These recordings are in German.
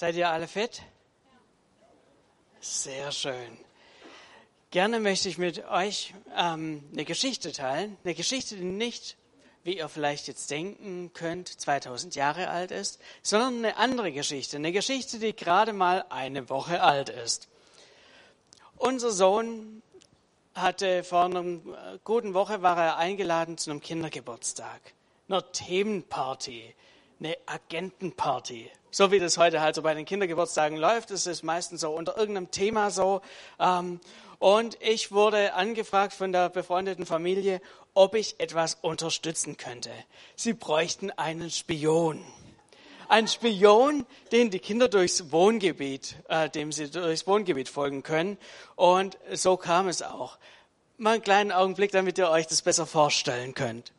Seid ihr alle fit? Sehr schön. Gerne möchte ich mit euch ähm, eine Geschichte teilen. Eine Geschichte, die nicht, wie ihr vielleicht jetzt denken könnt, 2000 Jahre alt ist, sondern eine andere Geschichte. Eine Geschichte, die gerade mal eine Woche alt ist. Unser Sohn hatte vor einer äh, guten Woche war er eingeladen zu einem Kindergeburtstag, einer Themenparty, eine Agentenparty. So wie das heute halt so bei den Kindergeburtstagen läuft, ist es meistens so unter irgendeinem Thema so. Ähm, und ich wurde angefragt von der befreundeten Familie, ob ich etwas unterstützen könnte. Sie bräuchten einen Spion. Ein Spion, den die Kinder durchs Wohngebiet, äh, dem sie durchs Wohngebiet folgen können. Und so kam es auch. Mal einen kleinen Augenblick, damit ihr euch das besser vorstellen könnt.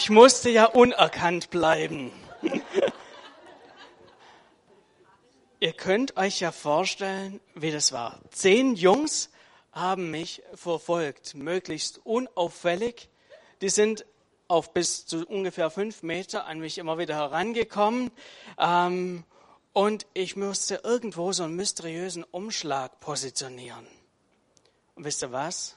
Ich musste ja unerkannt bleiben. Ihr könnt euch ja vorstellen, wie das war. Zehn Jungs haben mich verfolgt, möglichst unauffällig. Die sind auf bis zu ungefähr fünf Meter an mich immer wieder herangekommen. Ähm, und ich musste irgendwo so einen mysteriösen Umschlag positionieren. Und wisst ihr was?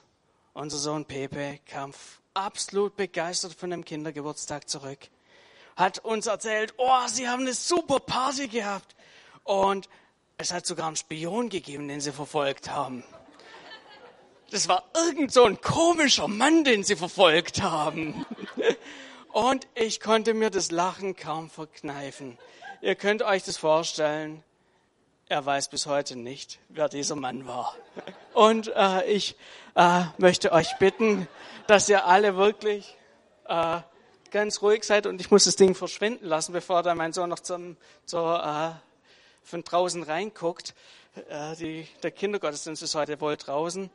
Unser Sohn Pepe kam absolut begeistert von dem Kindergeburtstag zurück. Hat uns erzählt, oh, sie haben eine super Party gehabt. Und es hat sogar einen Spion gegeben, den sie verfolgt haben. Das war irgend so ein komischer Mann, den sie verfolgt haben. Und ich konnte mir das Lachen kaum verkneifen. Ihr könnt euch das vorstellen. Er weiß bis heute nicht, wer dieser Mann war. Und äh, ich äh, möchte euch bitten, dass ihr alle wirklich äh, ganz ruhig seid und ich muss das Ding verschwinden lassen, bevor da mein Sohn noch zum, zur, äh, von draußen reinguckt. Äh, die, der Kindergottesdienst ist heute wohl draußen.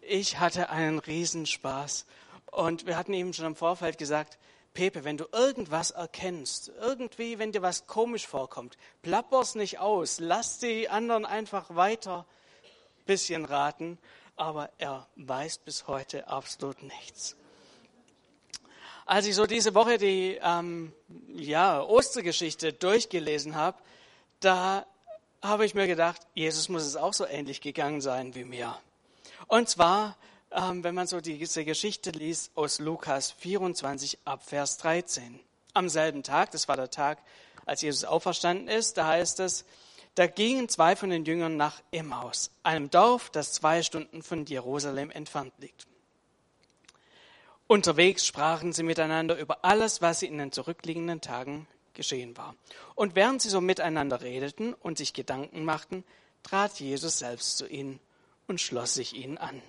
Ich hatte einen Riesenspaß und wir hatten ihm schon im Vorfeld gesagt, Pepe, wenn du irgendwas erkennst, irgendwie, wenn dir was komisch vorkommt, plapper's nicht aus, lass die anderen einfach weiter bisschen raten, aber er weiß bis heute absolut nichts. Als ich so diese Woche die ähm, ja, Ostergeschichte durchgelesen habe, da habe ich mir gedacht, Jesus muss es auch so ähnlich gegangen sein wie mir. Und zwar, ähm, wenn man so diese Geschichte liest aus Lukas 24 ab Vers 13. Am selben Tag, das war der Tag, als Jesus auferstanden ist, da heißt es, da gingen zwei von den Jüngern nach Emmaus, einem Dorf, das zwei Stunden von Jerusalem entfernt liegt. Unterwegs sprachen sie miteinander über alles, was in den zurückliegenden Tagen geschehen war. Und während sie so miteinander redeten und sich Gedanken machten, trat Jesus selbst zu ihnen und schloss sich ihnen an.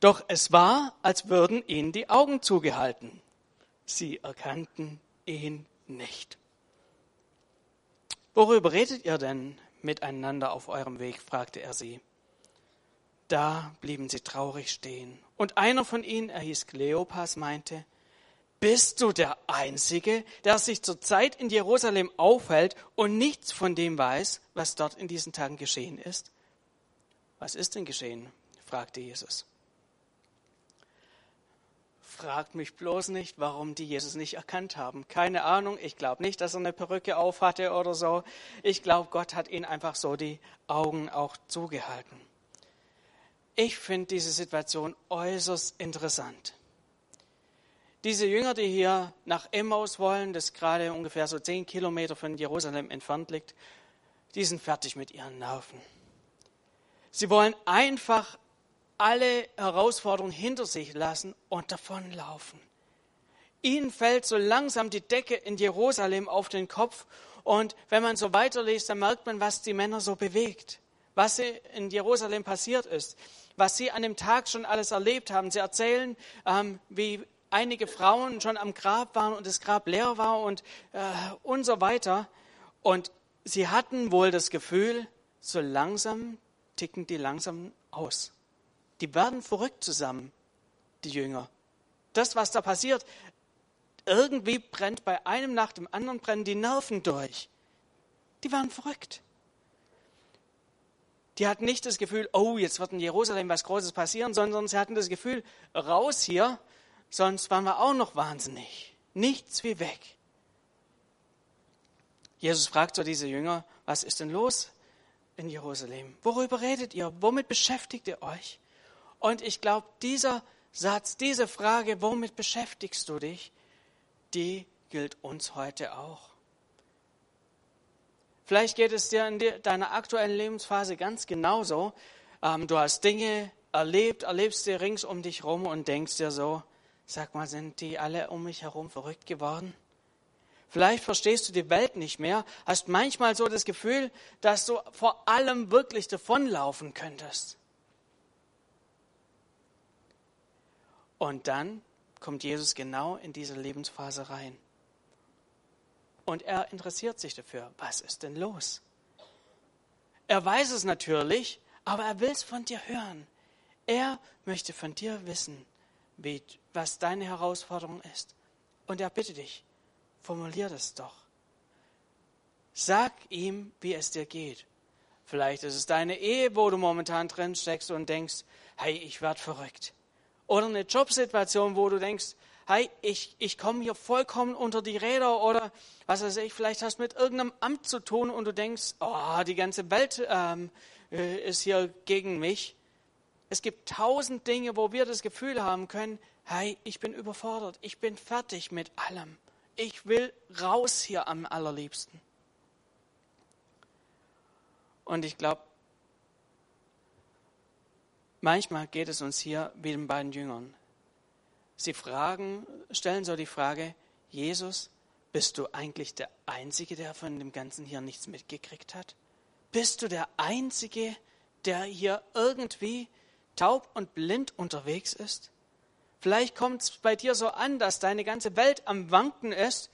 Doch es war, als würden ihnen die Augen zugehalten. Sie erkannten ihn nicht. Worüber redet ihr denn miteinander auf eurem Weg? fragte er sie. Da blieben sie traurig stehen. Und einer von ihnen, er hieß Kleopas, meinte, bist du der Einzige, der sich zurzeit in Jerusalem aufhält und nichts von dem weiß, was dort in diesen Tagen geschehen ist? Was ist denn geschehen? fragte Jesus fragt mich bloß nicht, warum die Jesus nicht erkannt haben. Keine Ahnung. Ich glaube nicht, dass er eine Perücke auf hatte oder so. Ich glaube, Gott hat ihnen einfach so die Augen auch zugehalten. Ich finde diese Situation äußerst interessant. Diese Jünger, die hier nach Emmaus wollen, das gerade ungefähr so zehn Kilometer von Jerusalem entfernt liegt, die sind fertig mit ihren Nerven. Sie wollen einfach alle Herausforderungen hinter sich lassen und davonlaufen. Ihnen fällt so langsam die Decke in Jerusalem auf den Kopf und wenn man so weiterliest, dann merkt man, was die Männer so bewegt, was in Jerusalem passiert ist, was sie an dem Tag schon alles erlebt haben. Sie erzählen, ähm, wie einige Frauen schon am Grab waren und das Grab leer war und, äh, und so weiter. Und sie hatten wohl das Gefühl, so langsam ticken die langsam aus. Die werden verrückt zusammen, die Jünger. Das, was da passiert, irgendwie brennt bei einem nach dem anderen brennen die Nerven durch. Die waren verrückt. Die hatten nicht das Gefühl, oh, jetzt wird in Jerusalem was Großes passieren, sondern sie hatten das Gefühl, raus hier, sonst waren wir auch noch wahnsinnig. Nichts wie weg. Jesus fragt so diese Jünger, was ist denn los in Jerusalem? Worüber redet ihr? Womit beschäftigt ihr euch? Und ich glaube, dieser Satz, diese Frage, womit beschäftigst du dich, die gilt uns heute auch. Vielleicht geht es dir in deiner aktuellen Lebensphase ganz genauso. Ähm, du hast Dinge erlebt, erlebst dir rings um dich herum und denkst dir so, sag mal, sind die alle um mich herum verrückt geworden? Vielleicht verstehst du die Welt nicht mehr, hast manchmal so das Gefühl, dass du vor allem wirklich davonlaufen könntest. Und dann kommt Jesus genau in diese Lebensphase rein. Und er interessiert sich dafür, was ist denn los? Er weiß es natürlich, aber er will es von dir hören. Er möchte von dir wissen, wie, was deine Herausforderung ist. Und er bittet dich, Formulier das doch. Sag ihm, wie es dir geht. Vielleicht ist es deine Ehe, wo du momentan drin steckst und denkst, hey, ich werde verrückt. Oder eine Jobsituation, wo du denkst, hey, ich, ich komme hier vollkommen unter die Räder oder was weiß ich, vielleicht hast du mit irgendeinem Amt zu tun und du denkst, oh, die ganze Welt ähm, äh, ist hier gegen mich. Es gibt tausend Dinge, wo wir das Gefühl haben können, hey, ich bin überfordert, ich bin fertig mit allem ich will raus hier am allerliebsten. Und ich glaube, manchmal geht es uns hier wie den beiden Jüngern. Sie fragen, stellen so die Frage, Jesus, bist du eigentlich der Einzige, der von dem Ganzen hier nichts mitgekriegt hat? Bist du der Einzige, der hier irgendwie taub und blind unterwegs ist? Vielleicht kommt es bei dir so an, dass deine ganze Welt am Wanken ist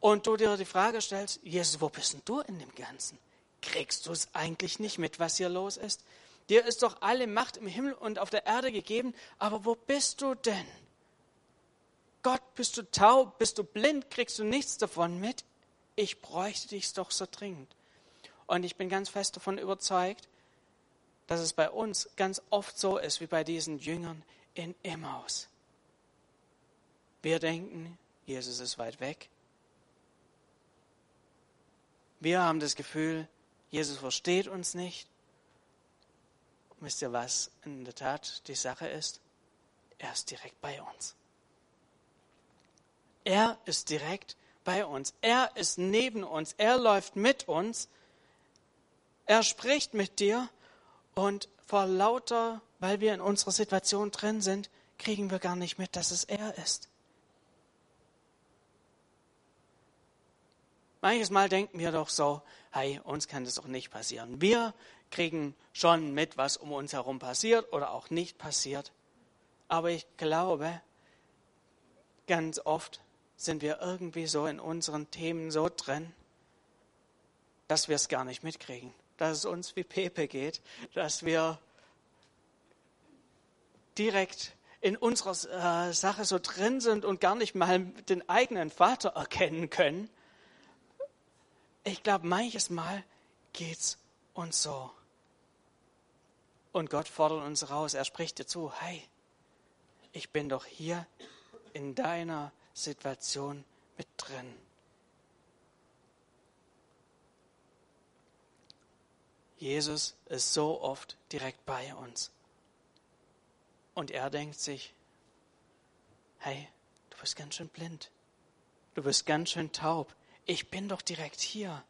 und du dir die Frage stellst, Jesus, wo bist denn du in dem Ganzen? Kriegst du es eigentlich nicht mit, was hier los ist? Dir ist doch alle Macht im Himmel und auf der Erde gegeben, aber wo bist du denn? Gott, bist du taub, bist du blind, kriegst du nichts davon mit? Ich bräuchte dich doch so dringend. Und ich bin ganz fest davon überzeugt, dass es bei uns ganz oft so ist wie bei diesen Jüngern in Emmaus. Wir denken, Jesus ist weit weg. Wir haben das Gefühl, Jesus versteht uns nicht. Wisst ihr, was in der Tat die Sache ist? Er ist direkt bei uns. Er ist direkt bei uns. Er ist neben uns. Er läuft mit uns. Er spricht mit dir und vor lauter, weil wir in unserer Situation drin sind, kriegen wir gar nicht mit, dass es er ist. Manches Mal denken wir doch so, hey, uns kann das doch nicht passieren. Wir kriegen schon mit, was um uns herum passiert oder auch nicht passiert. Aber ich glaube, ganz oft sind wir irgendwie so in unseren Themen so drin, dass wir es gar nicht mitkriegen. Dass es uns wie Pepe geht, dass wir direkt in unserer äh, Sache so drin sind und gar nicht mal den eigenen Vater erkennen können ich glaube, manches Mal geht es uns so. Und Gott fordert uns raus. Er spricht dir zu, hey, ich bin doch hier in deiner Situation mit drin. Jesus ist so oft direkt bei uns. Und er denkt sich, hey, du bist ganz schön blind. Du bist ganz schön taub ich bin doch direkt hier.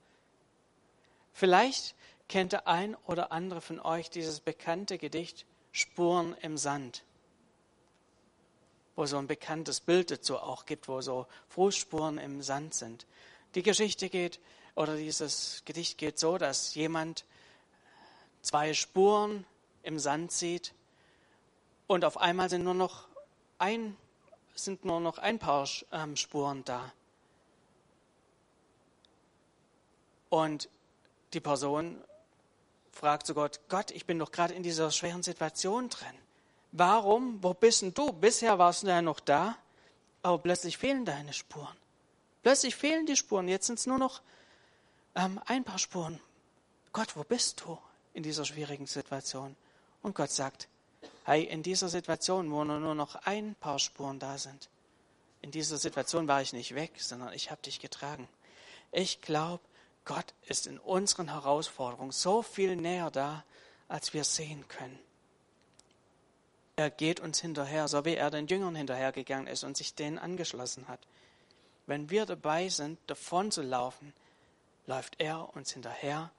Vielleicht kennt der ein oder andere von euch dieses bekannte Gedicht Spuren im Sand, wo so ein bekanntes Bild dazu auch gibt, wo so Fußspuren im Sand sind. Die Geschichte geht, oder dieses Gedicht geht so, dass jemand zwei Spuren im Sand sieht und auf einmal sind nur noch ein, sind nur noch ein paar ähm, Spuren da. Und die Person fragt zu Gott, Gott, ich bin doch gerade in dieser schweren Situation drin. Warum? Wo bist denn du? Bisher warst du ja noch da, aber plötzlich fehlen deine Spuren. Plötzlich fehlen die Spuren. Jetzt sind es nur noch ähm, ein paar Spuren. Gott, wo bist du in dieser schwierigen Situation? Und Gott sagt, hey, in dieser Situation, wo nur noch ein paar Spuren da sind, in dieser Situation war ich nicht weg, sondern ich habe dich getragen. Ich glaube, Gott ist in unseren Herausforderungen so viel näher da, als wir sehen können. Er geht uns hinterher, so wie er den Jüngern hinterhergegangen ist und sich denen angeschlossen hat. Wenn wir dabei sind, davon zu laufen, läuft er uns hinterher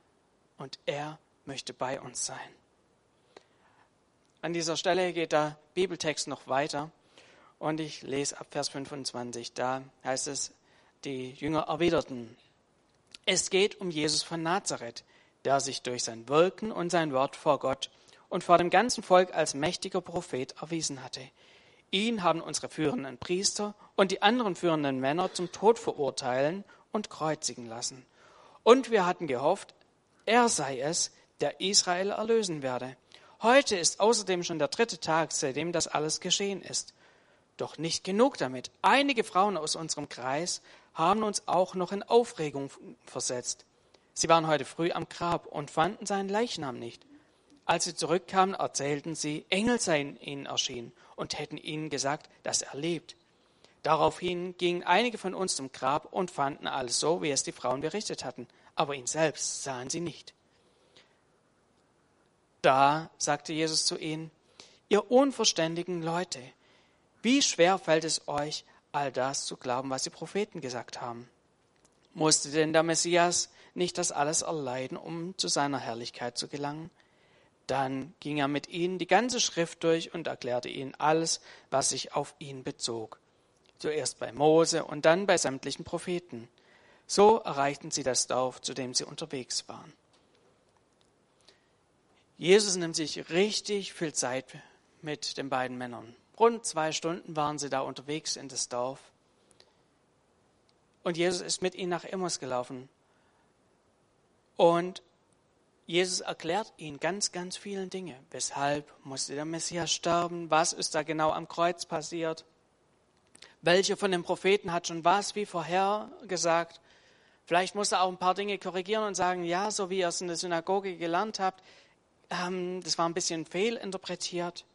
und er möchte bei uns sein. An dieser Stelle geht der Bibeltext noch weiter und ich lese ab Vers 25. Da heißt es, die Jünger erwiderten, es geht um Jesus von Nazareth, der sich durch sein Wirken und sein Wort vor Gott und vor dem ganzen Volk als mächtiger Prophet erwiesen hatte. Ihn haben unsere führenden Priester und die anderen führenden Männer zum Tod verurteilen und kreuzigen lassen. Und wir hatten gehofft, er sei es, der Israel erlösen werde. Heute ist außerdem schon der dritte Tag, seitdem das alles geschehen ist. Doch nicht genug damit. Einige Frauen aus unserem Kreis haben uns auch noch in Aufregung versetzt. Sie waren heute früh am Grab und fanden seinen Leichnam nicht. Als sie zurückkamen, erzählten sie, Engel seien ihnen erschienen und hätten ihnen gesagt, dass er lebt. Daraufhin gingen einige von uns zum Grab und fanden alles so, wie es die Frauen berichtet hatten, aber ihn selbst sahen sie nicht. Da sagte Jesus zu ihnen, ihr unverständigen Leute, wie schwer fällt es euch, all das zu glauben, was die Propheten gesagt haben? Musste denn der Messias nicht das alles erleiden, um zu seiner Herrlichkeit zu gelangen? Dann ging er mit ihnen die ganze Schrift durch und erklärte ihnen alles, was sich auf ihn bezog. Zuerst bei Mose und dann bei sämtlichen Propheten. So erreichten sie das Dorf, zu dem sie unterwegs waren. Jesus nimmt sich richtig viel Zeit mit den beiden Männern. Rund zwei Stunden waren sie da unterwegs in das Dorf. Und Jesus ist mit ihnen nach Immers gelaufen. Und Jesus erklärt ihnen ganz, ganz viele Dinge. Weshalb musste der Messias sterben? Was ist da genau am Kreuz passiert? Welche von den Propheten hat schon was wie vorher gesagt? Vielleicht muss er auch ein paar Dinge korrigieren und sagen, ja, so wie ihr es in der Synagoge gelernt habt, ähm, das war ein bisschen fehlinterpretiert.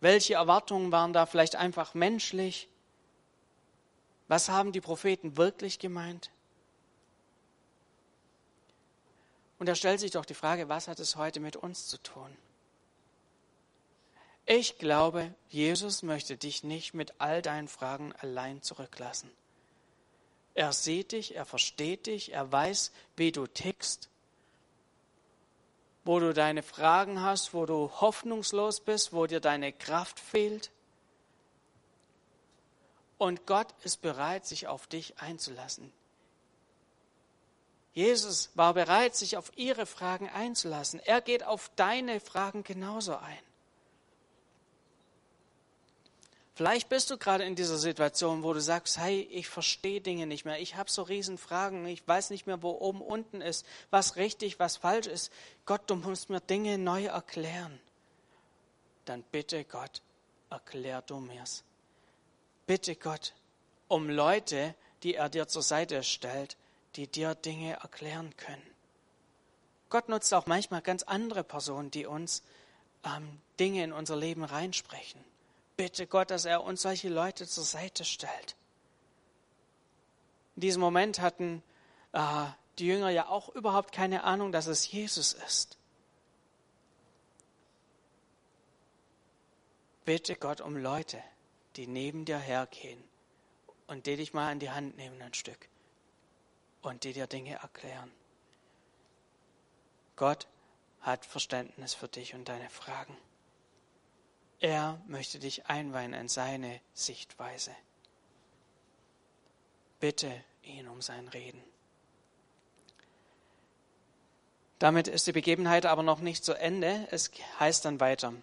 Welche Erwartungen waren da vielleicht einfach menschlich? Was haben die Propheten wirklich gemeint? Und da stellt sich doch die Frage, was hat es heute mit uns zu tun? Ich glaube, Jesus möchte dich nicht mit all deinen Fragen allein zurücklassen. Er sieht dich, er versteht dich, er weiß, wie du tickst wo du deine Fragen hast, wo du hoffnungslos bist, wo dir deine Kraft fehlt. Und Gott ist bereit, sich auf dich einzulassen. Jesus war bereit, sich auf ihre Fragen einzulassen. Er geht auf deine Fragen genauso ein. Vielleicht bist du gerade in dieser Situation, wo du sagst, hey, ich verstehe Dinge nicht mehr, ich habe so riesen Fragen, ich weiß nicht mehr, wo oben unten ist, was richtig, was falsch ist. Gott, du musst mir Dinge neu erklären. Dann bitte Gott, erklär du mir's. Bitte Gott um Leute, die er dir zur Seite stellt, die dir Dinge erklären können. Gott nutzt auch manchmal ganz andere Personen, die uns ähm, Dinge in unser Leben reinsprechen bitte Gott, dass er uns solche Leute zur Seite stellt. In diesem Moment hatten äh, die Jünger ja auch überhaupt keine Ahnung, dass es Jesus ist. Bitte Gott um Leute, die neben dir hergehen und die dich mal an die Hand nehmen ein Stück und die dir Dinge erklären. Gott hat Verständnis für dich und deine Fragen. Er möchte dich einweihen in seine Sichtweise. Bitte ihn um sein Reden. Damit ist die Begebenheit aber noch nicht zu Ende. Es heißt dann weiter.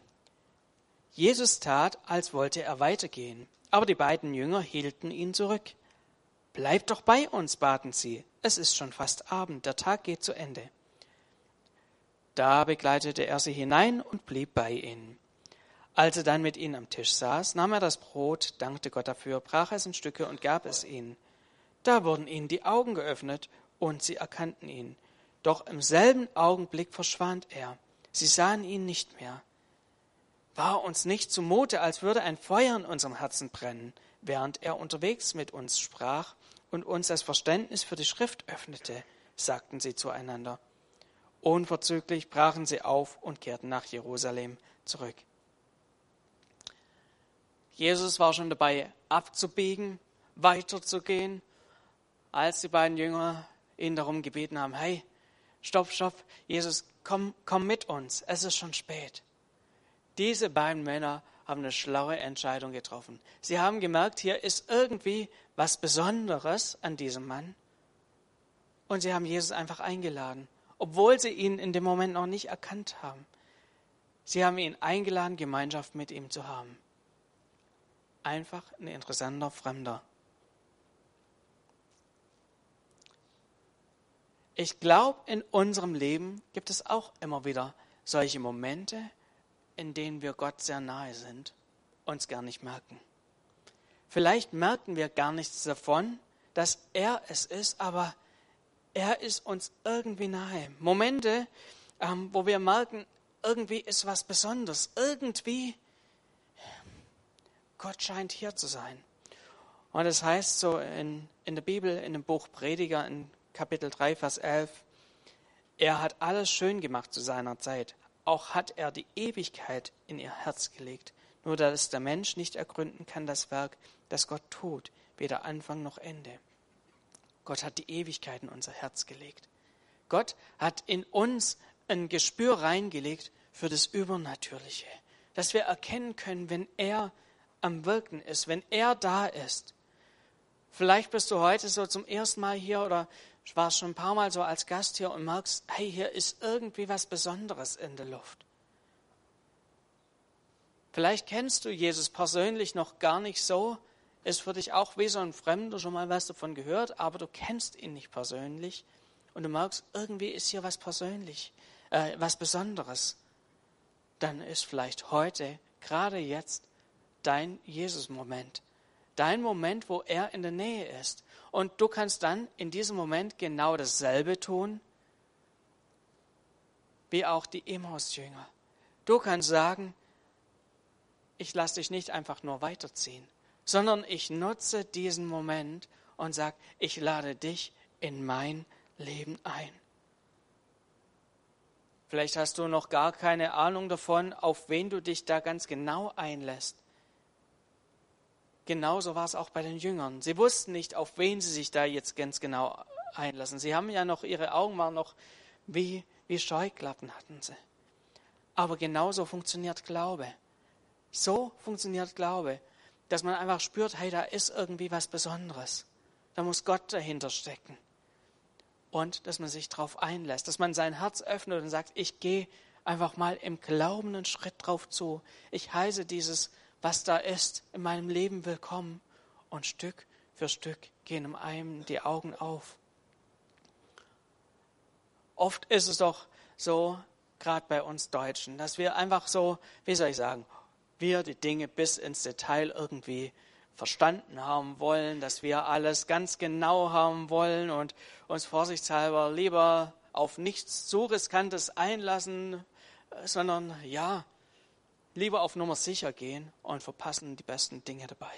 Jesus tat, als wollte er weitergehen, aber die beiden Jünger hielten ihn zurück. Bleib doch bei uns, baten sie. Es ist schon fast Abend, der Tag geht zu Ende. Da begleitete er sie hinein und blieb bei ihnen. Als er dann mit ihnen am Tisch saß, nahm er das Brot, dankte Gott dafür, brach es in Stücke und gab es ihnen. Da wurden ihnen die Augen geöffnet und sie erkannten ihn. Doch im selben Augenblick verschwand er. Sie sahen ihn nicht mehr. War uns nicht zumute, als würde ein Feuer in unserem Herzen brennen, während er unterwegs mit uns sprach und uns das Verständnis für die Schrift öffnete, sagten sie zueinander. Unverzüglich brachen sie auf und kehrten nach Jerusalem zurück. Jesus war schon dabei, abzubiegen, weiterzugehen, als die beiden Jünger ihn darum gebeten haben, hey, stopp, stopp, Jesus, komm, komm mit uns, es ist schon spät. Diese beiden Männer haben eine schlaue Entscheidung getroffen. Sie haben gemerkt, hier ist irgendwie was Besonderes an diesem Mann. Und sie haben Jesus einfach eingeladen, obwohl sie ihn in dem Moment noch nicht erkannt haben. Sie haben ihn eingeladen, Gemeinschaft mit ihm zu haben. Einfach ein interessanter Fremder. Ich glaube, in unserem Leben gibt es auch immer wieder solche Momente, in denen wir Gott sehr nahe sind, uns gar nicht merken. Vielleicht merken wir gar nichts davon, dass er es ist, aber er ist uns irgendwie nahe. Momente, ähm, wo wir merken, irgendwie ist was Besonderes, irgendwie Gott scheint hier zu sein. Und es das heißt so in, in der Bibel, in dem Buch Prediger, in Kapitel 3, Vers 11, er hat alles schön gemacht zu seiner Zeit. Auch hat er die Ewigkeit in ihr Herz gelegt. Nur dass der Mensch nicht ergründen kann das Werk, das Gott tut, weder Anfang noch Ende. Gott hat die Ewigkeit in unser Herz gelegt. Gott hat in uns ein Gespür reingelegt für das Übernatürliche, dass wir erkennen können, wenn er am Wirken ist, wenn er da ist. Vielleicht bist du heute so zum ersten Mal hier oder ich war schon ein paar Mal so als Gast hier und merkst, hey, hier ist irgendwie was Besonderes in der Luft. Vielleicht kennst du Jesus persönlich noch gar nicht so, ist für dich auch wie so ein Fremder, schon mal was davon gehört, aber du kennst ihn nicht persönlich und du merkst, irgendwie ist hier was persönlich, äh, was Besonderes. Dann ist vielleicht heute, gerade jetzt, dein Jesus-Moment. Dein Moment, wo er in der Nähe ist. Und du kannst dann in diesem Moment genau dasselbe tun, wie auch die Emmaus-Jünger. Du kannst sagen, ich lasse dich nicht einfach nur weiterziehen, sondern ich nutze diesen Moment und sage, ich lade dich in mein Leben ein. Vielleicht hast du noch gar keine Ahnung davon, auf wen du dich da ganz genau einlässt. Genauso war es auch bei den Jüngern. Sie wussten nicht, auf wen sie sich da jetzt ganz genau einlassen. Sie haben ja noch, ihre Augen waren noch wie, wie Scheuklappen hatten sie. Aber genauso funktioniert Glaube. So funktioniert Glaube, dass man einfach spürt, hey, da ist irgendwie was Besonderes. Da muss Gott dahinter stecken. Und dass man sich darauf einlässt, dass man sein Herz öffnet und sagt, ich gehe einfach mal im Glauben einen Schritt drauf zu. Ich heiße dieses was da ist, in meinem Leben willkommen. Und Stück für Stück gehen einem die Augen auf. Oft ist es doch so, gerade bei uns Deutschen, dass wir einfach so, wie soll ich sagen, wir die Dinge bis ins Detail irgendwie verstanden haben wollen, dass wir alles ganz genau haben wollen und uns vorsichtshalber lieber auf nichts zu riskantes einlassen, sondern ja, lieber auf Nummer sicher gehen und verpassen die besten Dinge dabei.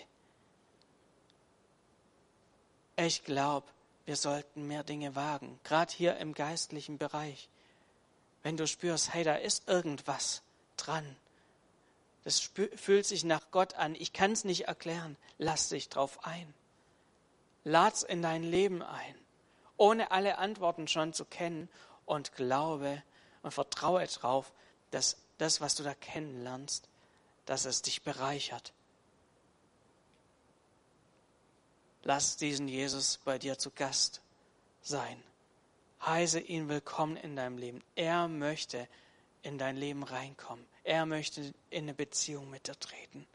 Ich glaube, wir sollten mehr Dinge wagen, gerade hier im geistlichen Bereich. Wenn du spürst, hey, da ist irgendwas dran, das fühlt sich nach Gott an, ich kann es nicht erklären, lass dich drauf ein. Lad's in dein Leben ein, ohne alle Antworten schon zu kennen und glaube und vertraue darauf, dass das, was du da kennenlernst, dass es dich bereichert. Lass diesen Jesus bei dir zu Gast sein. Heiße ihn willkommen in deinem Leben. Er möchte in dein Leben reinkommen. Er möchte in eine Beziehung mit dir treten.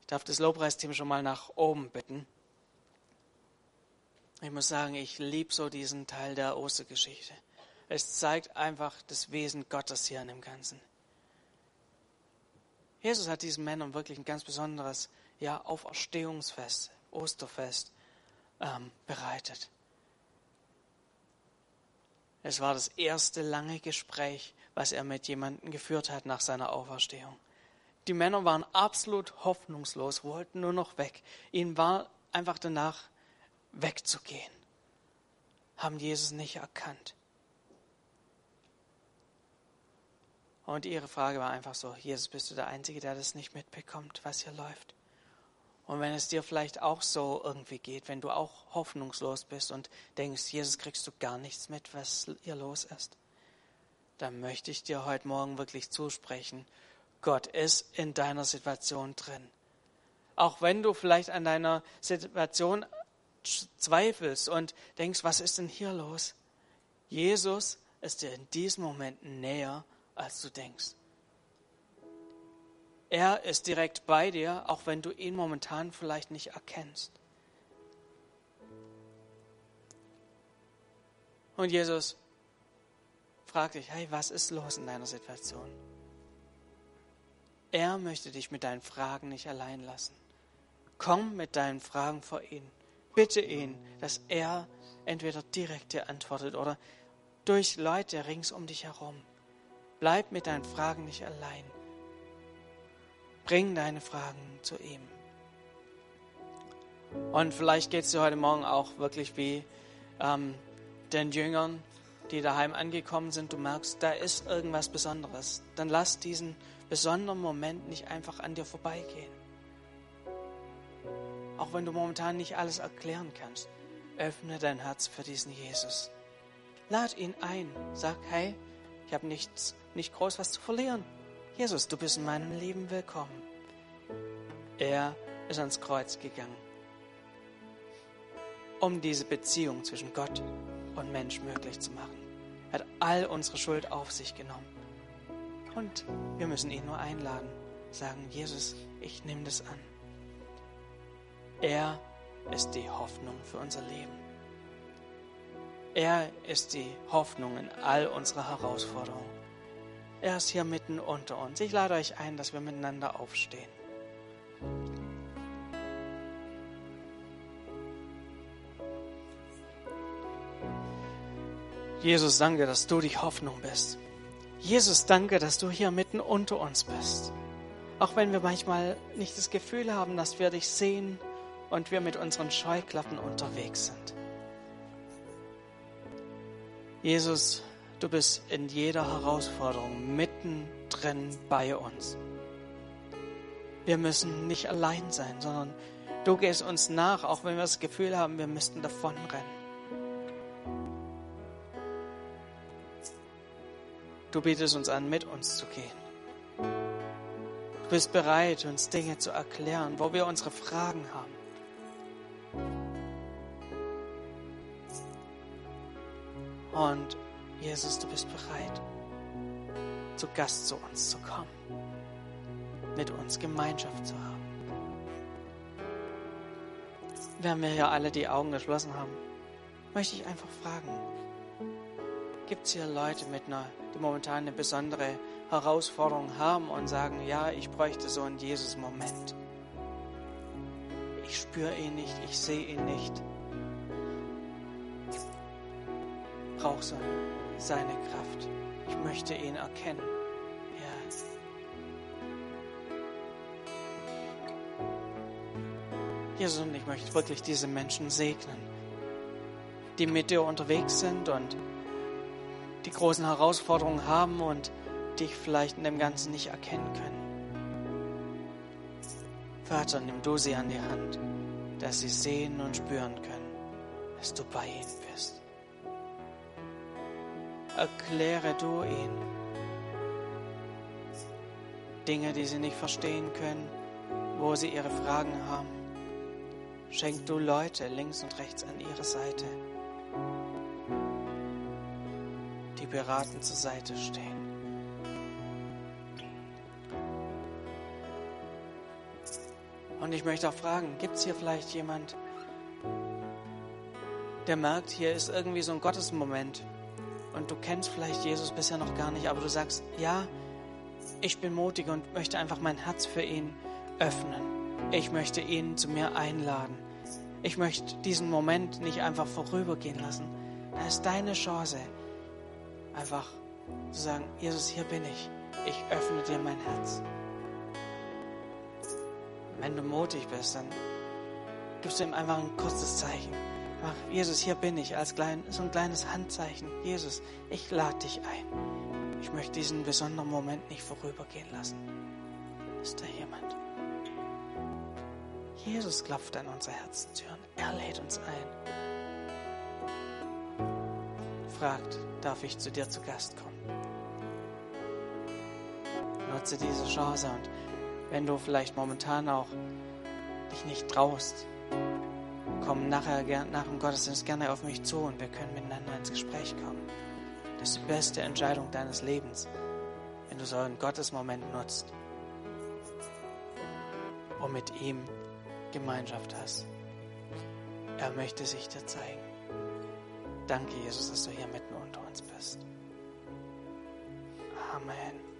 Ich darf das Lobpreisteam schon mal nach oben bitten. Ich muss sagen, ich liebe so diesen Teil der Ostergeschichte. Es zeigt einfach das Wesen Gottes hier in dem Ganzen. Jesus hat diesen Männern wirklich ein ganz besonderes ja, Auferstehungsfest, Osterfest ähm, bereitet. Es war das erste lange Gespräch, was er mit jemandem geführt hat nach seiner Auferstehung. Die Männer waren absolut hoffnungslos, wollten nur noch weg. Ihnen war einfach danach wegzugehen, haben Jesus nicht erkannt. Und ihre Frage war einfach so, Jesus, bist du der Einzige, der das nicht mitbekommt, was hier läuft? Und wenn es dir vielleicht auch so irgendwie geht, wenn du auch hoffnungslos bist und denkst, Jesus, kriegst du gar nichts mit, was hier los ist, dann möchte ich dir heute Morgen wirklich zusprechen, Gott ist in deiner Situation drin. Auch wenn du vielleicht an deiner Situation zweifelst und denkst, was ist denn hier los? Jesus ist dir in diesem Moment näher, als du denkst. Er ist direkt bei dir, auch wenn du ihn momentan vielleicht nicht erkennst. Und Jesus fragt dich, hey, was ist los in deiner Situation? Er möchte dich mit deinen Fragen nicht allein lassen. Komm mit deinen Fragen vor ihn. Bitte ihn, dass er entweder direkt dir antwortet oder durch Leute rings um dich herum. Bleib mit deinen Fragen nicht allein. Bring deine Fragen zu ihm. Und vielleicht geht es dir heute Morgen auch wirklich wie ähm, den Jüngern, die daheim angekommen sind. Du merkst, da ist irgendwas Besonderes. Dann lass diesen besonderen Moment nicht einfach an dir vorbeigehen. Auch wenn du momentan nicht alles erklären kannst, öffne dein Herz für diesen Jesus. Lad ihn ein. Sag, hey, ich habe nichts, nicht groß was zu verlieren. Jesus, du bist in meinem Leben willkommen. Er ist ans Kreuz gegangen, um diese Beziehung zwischen Gott und Mensch möglich zu machen. Er hat all unsere Schuld auf sich genommen. Und wir müssen ihn nur einladen, sagen, Jesus, ich nehme das an. Er ist die Hoffnung für unser Leben. Er ist die Hoffnung in all unserer Herausforderungen. Er ist hier mitten unter uns. Ich lade euch ein, dass wir miteinander aufstehen. Jesus, danke, dass du die Hoffnung bist. Jesus, danke, dass du hier mitten unter uns bist. Auch wenn wir manchmal nicht das Gefühl haben, dass wir dich sehen und wir mit unseren Scheuklappen unterwegs sind. Jesus, Du bist in jeder Herausforderung mittendrin bei uns. Wir müssen nicht allein sein, sondern du gehst uns nach, auch wenn wir das Gefühl haben, wir müssten davonrennen. Du bietest uns an, mit uns zu gehen. Du bist bereit, uns Dinge zu erklären, wo wir unsere Fragen haben. Und Jesus, du bist bereit, zu Gast zu uns zu kommen, mit uns Gemeinschaft zu haben. Während wir hier alle die Augen geschlossen haben, möchte ich einfach fragen, gibt es hier Leute, mit einer, die momentan eine besondere Herausforderung haben und sagen, ja, ich bräuchte so einen Jesus-Moment. Ich spüre ihn nicht, ich sehe ihn nicht. Ich brauche so einen seine Kraft. Ich möchte ihn erkennen. Ja. Jesus, und ich möchte wirklich diese Menschen segnen, die mit dir unterwegs sind und die großen Herausforderungen haben und dich vielleicht in dem Ganzen nicht erkennen können. Vater, nimm du sie an die Hand, dass sie sehen und spüren können, dass du bei ihnen bist erkläre du ihnen Dinge, die sie nicht verstehen können, wo sie ihre Fragen haben. Schenk du Leute links und rechts an ihre Seite, die beratend zur Seite stehen. Und ich möchte auch fragen, gibt es hier vielleicht jemand, der merkt, hier ist irgendwie so ein Gottesmoment und du kennst vielleicht Jesus bisher noch gar nicht, aber du sagst, ja, ich bin mutig und möchte einfach mein Herz für ihn öffnen. Ich möchte ihn zu mir einladen. Ich möchte diesen Moment nicht einfach vorübergehen lassen. Da ist deine Chance, einfach zu sagen, Jesus, hier bin ich. Ich öffne dir mein Herz. Wenn du mutig bist, dann gibst du ihm einfach ein kurzes Zeichen. Mach, Jesus, hier bin ich, als klein, so ein kleines Handzeichen. Jesus, ich lade dich ein. Ich möchte diesen besonderen Moment nicht vorübergehen lassen. Ist da jemand? Jesus klopft an unsere Herzenstüren. Er lädt uns ein. Fragt, darf ich zu dir zu Gast kommen? Nutze diese Chance und wenn du vielleicht momentan auch dich nicht traust, komm nachher nach dem Gottesdienst gerne auf mich zu und wir können miteinander ins Gespräch kommen. Das ist die beste Entscheidung deines Lebens, wenn du so einen Gottesmoment nutzt und mit ihm Gemeinschaft hast. Er möchte sich dir zeigen. Danke, Jesus, dass du hier mitten unter uns bist. Amen.